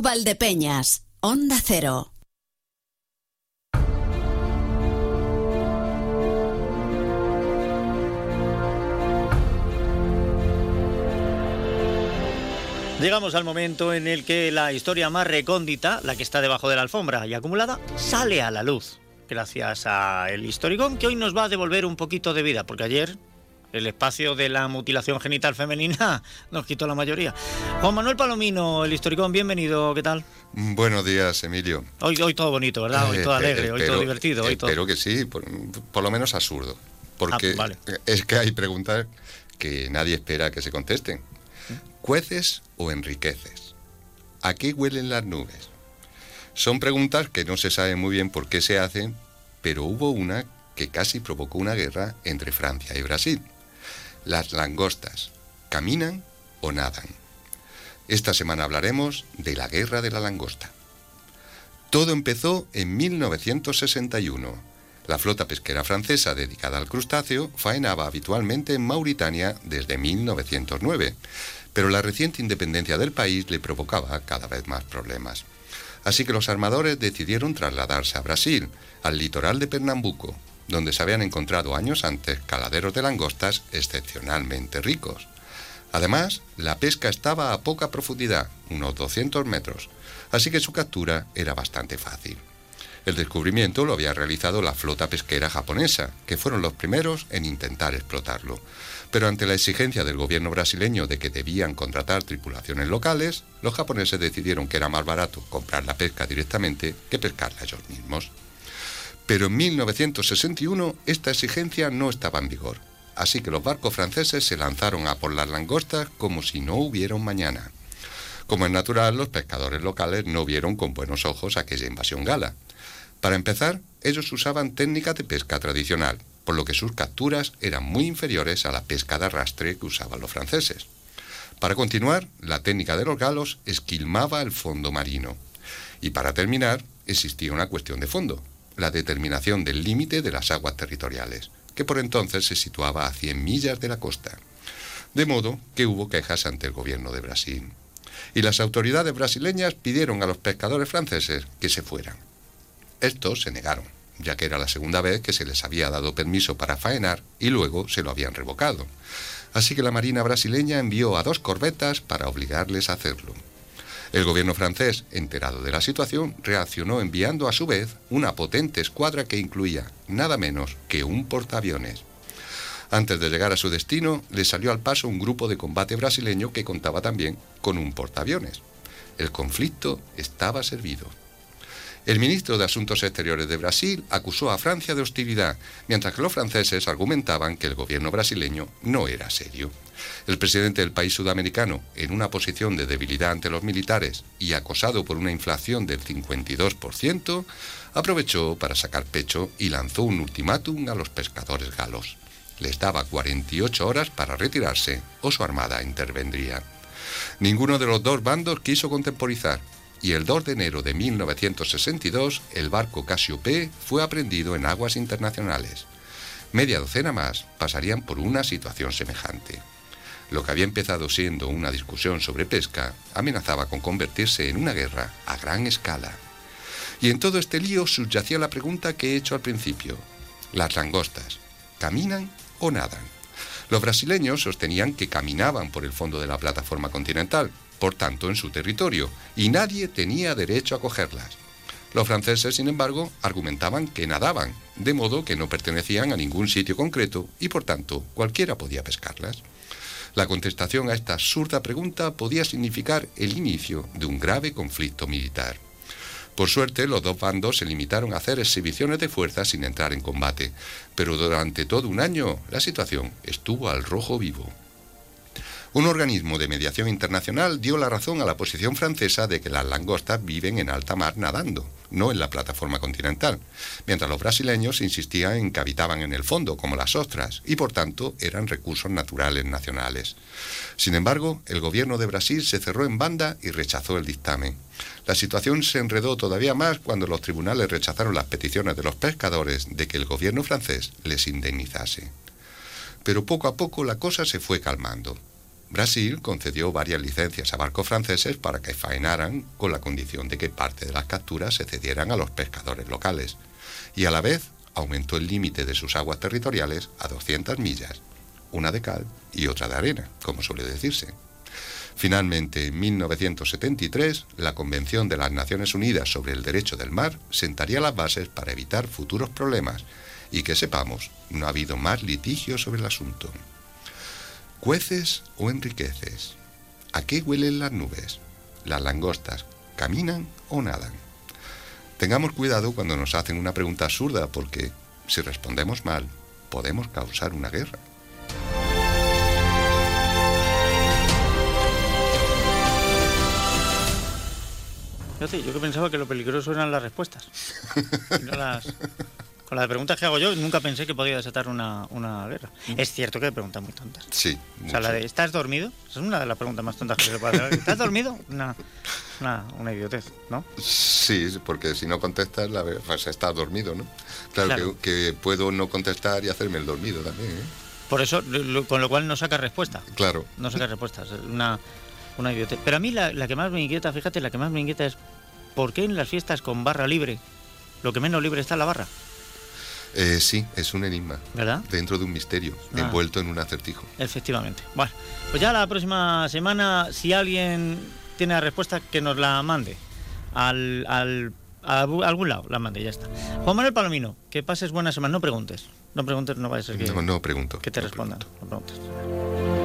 Valdepeñas, Onda Cero. Llegamos al momento en el que la historia más recóndita, la que está debajo de la alfombra y acumulada, sale a la luz. Gracias a el historicón que hoy nos va a devolver un poquito de vida, porque ayer el espacio de la mutilación genital femenina nos quitó la mayoría. Juan Manuel Palomino, el historicón, bienvenido, ¿qué tal? Buenos días, Emilio. Hoy, hoy todo bonito, ¿verdad? Hoy todo Eh, alegre, hoy todo divertido. Hoy todo... Espero que sí, por, por lo menos absurdo. Porque Ah, vale. es que hay preguntas que nadie espera que se contesten. ¿Cueces o enriqueces? ¿A qué huelen las nubes? Son preguntas que no se sabe muy bien por qué se hacen, pero hubo una que casi provocó una guerra entre Francia y Brasil. Las langostas, ¿caminan o nadan? Esta semana hablaremos de la guerra de la langosta. Todo empezó en 1961. La flota pesquera francesa dedicada al crustáceo faenaba habitualmente en Mauritania desde 1909, pero la reciente independencia del país le provocaba cada vez más problemas. Así que los armadores decidieron trasladarse a Brasil, al litoral de Pernambuco, donde se habían encontrado años antes caladeros de langostas excepcionalmente ricos. Además, la pesca estaba a poca profundidad, unos 200 metros, así que su captura era bastante fácil. El descubrimiento lo había realizado la flota pesquera japonesa, que fueron los primeros en intentar explotarlo. Pero ante la exigencia del gobierno brasileño de que debían contratar tripulaciones locales, los japoneses decidieron que era más barato comprar la pesca directamente que pescarla ellos mismos. Pero en 1961 esta exigencia no estaba en vigor, así que los barcos franceses se lanzaron a por las langostas como si no hubiera un mañana. Como es natural, los pescadores locales no vieron con buenos ojos aquella invasión gala. Para empezar, ellos usaban técnicas de pesca tradicional, por lo que sus capturas eran muy inferiores a la pesca de arrastre que usaban los franceses. Para continuar, la técnica de los galos esquilmaba el fondo marino. Y para terminar, existía una cuestión de fondo, la determinación del límite de las aguas territoriales, que por entonces se situaba a 100 millas de la costa. De modo que hubo quejas ante el gobierno de Brasil. Y las autoridades brasileñas pidieron a los pescadores franceses que se fueran. Estos se negaron, ya que era la segunda vez que se les había dado permiso para faenar y luego se lo habían revocado. Así que la Marina brasileña envió a dos corbetas para obligarles a hacerlo. El gobierno francés, enterado de la situación, reaccionó enviando a su vez una potente escuadra que incluía nada menos que un portaaviones. Antes de llegar a su destino, le salió al paso un grupo de combate brasileño que contaba también con un portaaviones. El conflicto estaba servido. El ministro de Asuntos Exteriores de Brasil acusó a Francia de hostilidad, mientras que los franceses argumentaban que el gobierno brasileño no era serio. El presidente del país sudamericano, en una posición de debilidad ante los militares y acosado por una inflación del 52%, aprovechó para sacar pecho y lanzó un ultimátum a los pescadores galos. Les daba 48 horas para retirarse o su armada intervendría. Ninguno de los dos bandos quiso contemporizar y el 2 de enero de 1962 el barco Casiopé fue aprendido en aguas internacionales. Media docena más pasarían por una situación semejante. Lo que había empezado siendo una discusión sobre pesca amenazaba con convertirse en una guerra a gran escala. Y en todo este lío subyacía la pregunta que he hecho al principio. Las langostas, ¿caminan o nadan? Los brasileños sostenían que caminaban por el fondo de la plataforma continental, por tanto en su territorio, y nadie tenía derecho a cogerlas. Los franceses, sin embargo, argumentaban que nadaban, de modo que no pertenecían a ningún sitio concreto y por tanto cualquiera podía pescarlas. La contestación a esta absurda pregunta podía significar el inicio de un grave conflicto militar. Por suerte, los dos bandos se limitaron a hacer exhibiciones de fuerza sin entrar en combate, pero durante todo un año la situación estuvo al rojo vivo. Un organismo de mediación internacional dio la razón a la posición francesa de que las langostas viven en alta mar nadando, no en la plataforma continental, mientras los brasileños insistían en que habitaban en el fondo, como las ostras, y por tanto eran recursos naturales nacionales. Sin embargo, el gobierno de Brasil se cerró en banda y rechazó el dictamen. La situación se enredó todavía más cuando los tribunales rechazaron las peticiones de los pescadores de que el gobierno francés les indemnizase. Pero poco a poco la cosa se fue calmando. Brasil concedió varias licencias a barcos franceses para que faenaran con la condición de que parte de las capturas se cedieran a los pescadores locales y a la vez aumentó el límite de sus aguas territoriales a 200 millas, una de cal y otra de arena, como suele decirse. Finalmente, en 1973, la Convención de las Naciones Unidas sobre el Derecho del Mar sentaría las bases para evitar futuros problemas y que sepamos, no ha habido más litigio sobre el asunto. ¿Cueces o enriqueces? ¿A qué huelen las nubes? ¿Las langostas caminan o nadan? Tengamos cuidado cuando nos hacen una pregunta absurda porque si respondemos mal podemos causar una guerra. Yo que pensaba que lo peligroso eran las respuestas. No las... Con las preguntas que hago yo, nunca pensé que podía desatar una, una guerra. Es cierto que hay preguntas muy tontas. Sí. O sea, la de ¿estás dormido? Esa es una de las preguntas más tontas que se puede hacer. ¿Estás dormido? Una, una, una idiotez, ¿no? Sí, porque si no contestas, la, pues estás dormido, ¿no? Claro, Claro. Que, que puedo no contestar y hacerme el dormido también, ¿eh? Por eso, lo- con lo cual no saca respuesta. Claro. No saca respuestas. es Una, una idiotez. Pero a mí la, la que más me inquieta, fíjate, la que más me inquieta es ¿por qué en las fiestas con barra libre, lo que menos libre está es la barra? Eh, sí, es un enigma. ¿Verdad? Dentro de un misterio, Ah. envuelto en un acertijo. Efectivamente. Bueno, pues ya la próxima semana, si alguien tiene la respuesta, que nos la mande al, al- a algún lado, la mande, ya está. Juan Manuel Palomino, que pases buena semana, no preguntes. No preguntes, no vaya a ser que, No, no pregunto. que te no respondan. pregunto. No preguntes.